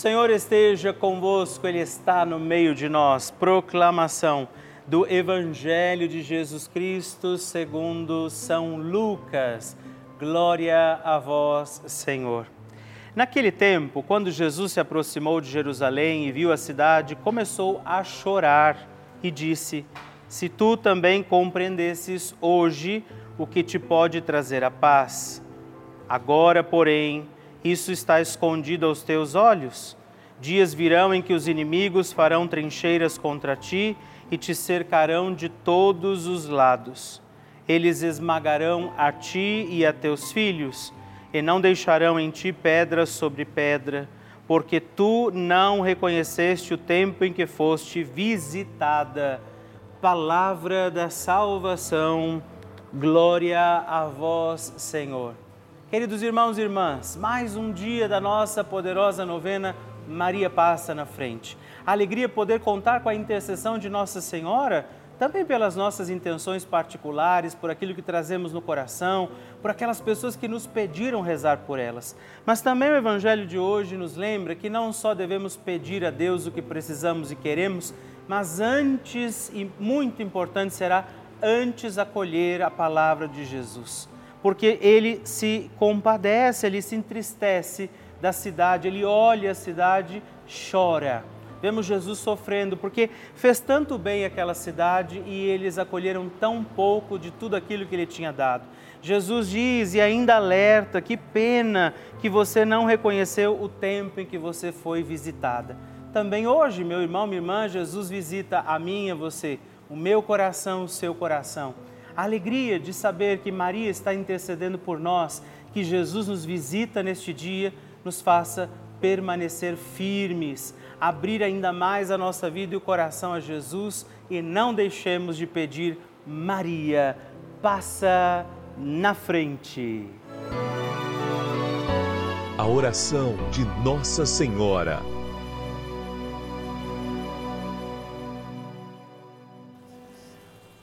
Senhor esteja convosco, Ele está no meio de nós. Proclamação do Evangelho de Jesus Cristo segundo São Lucas. Glória a vós, Senhor. Naquele tempo, quando Jesus se aproximou de Jerusalém e viu a cidade, começou a chorar e disse: Se tu também compreendesses hoje o que te pode trazer a paz. Agora, porém, isso está escondido aos teus olhos. Dias virão em que os inimigos farão trincheiras contra ti e te cercarão de todos os lados. Eles esmagarão a ti e a teus filhos e não deixarão em ti pedra sobre pedra, porque tu não reconheceste o tempo em que foste visitada. Palavra da salvação, glória a vós, Senhor. Queridos irmãos e irmãs, mais um dia da nossa poderosa novena Maria passa na frente. A alegria poder contar com a intercessão de Nossa Senhora também pelas nossas intenções particulares, por aquilo que trazemos no coração, por aquelas pessoas que nos pediram rezar por elas. Mas também o Evangelho de hoje nos lembra que não só devemos pedir a Deus o que precisamos e queremos, mas antes, e muito importante será, antes acolher a palavra de Jesus. Porque ele se compadece, ele se entristece da cidade, ele olha a cidade, chora Vemos Jesus sofrendo porque fez tanto bem aquela cidade e eles acolheram tão pouco de tudo aquilo que ele tinha dado. Jesus diz e ainda alerta: que pena que você não reconheceu o tempo em que você foi visitada. Também hoje, meu irmão, minha irmã, Jesus visita a mim e a você, o meu coração, o seu coração. A alegria de saber que Maria está intercedendo por nós, que Jesus nos visita neste dia, nos faça permanecer firmes, abrir ainda mais a nossa vida e o coração a Jesus e não deixemos de pedir, Maria, passa na frente. A oração de Nossa Senhora.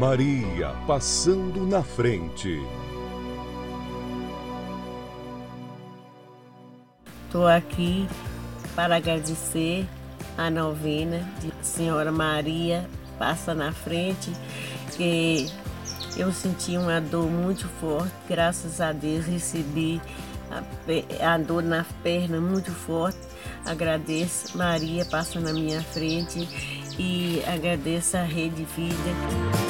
Maria passando na frente. Estou aqui para agradecer a novena de Senhora Maria passa na frente, que eu senti uma dor muito forte, graças a Deus recebi a, a dor na perna muito forte. Agradeço, Maria passa na minha frente e agradeço a Rede Vida.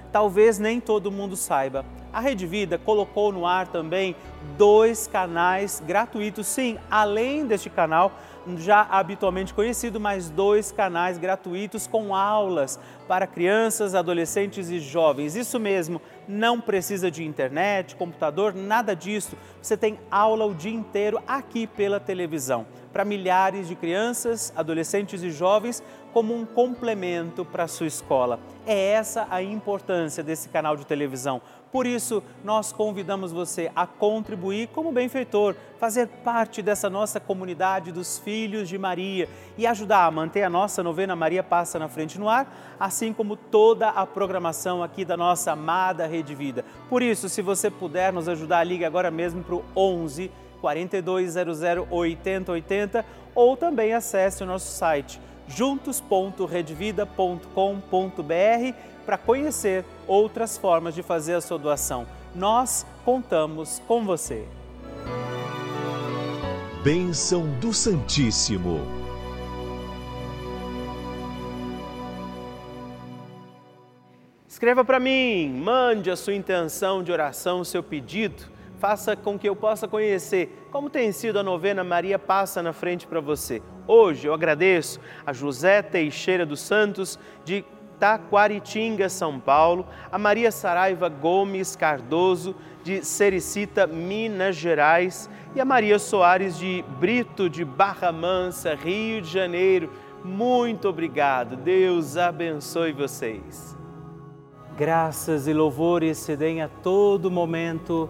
talvez nem todo mundo saiba. A Rede Vida colocou no ar também dois canais gratuitos. Sim, além deste canal, já habitualmente conhecido, mais dois canais gratuitos com aulas para crianças, adolescentes e jovens. Isso mesmo, não precisa de internet, computador, nada disso. Você tem aula o dia inteiro aqui pela televisão para milhares de crianças, adolescentes e jovens como um complemento para a sua escola. É essa a importância desse canal de televisão. Por isso, nós convidamos você a contribuir como benfeitor, fazer parte dessa nossa comunidade dos Filhos de Maria e ajudar a manter a nossa novena Maria Passa na Frente no Ar, assim como toda a programação aqui da nossa amada Rede Vida. Por isso, se você puder nos ajudar, ligue agora mesmo para o 11 4200 8080 ou também acesse o nosso site juntos.redvida.com.br para conhecer outras formas de fazer a sua doação. Nós contamos com você. Bênção do Santíssimo. Escreva para mim, mande a sua intenção de oração, o seu pedido faça com que eu possa conhecer como tem sido a novena Maria Passa na Frente para você. Hoje eu agradeço a José Teixeira dos Santos, de Taquaritinga, São Paulo, a Maria Saraiva Gomes Cardoso, de Sericita, Minas Gerais, e a Maria Soares de Brito, de Barra Mansa, Rio de Janeiro. Muito obrigado. Deus abençoe vocês. Graças e louvores se deem a todo momento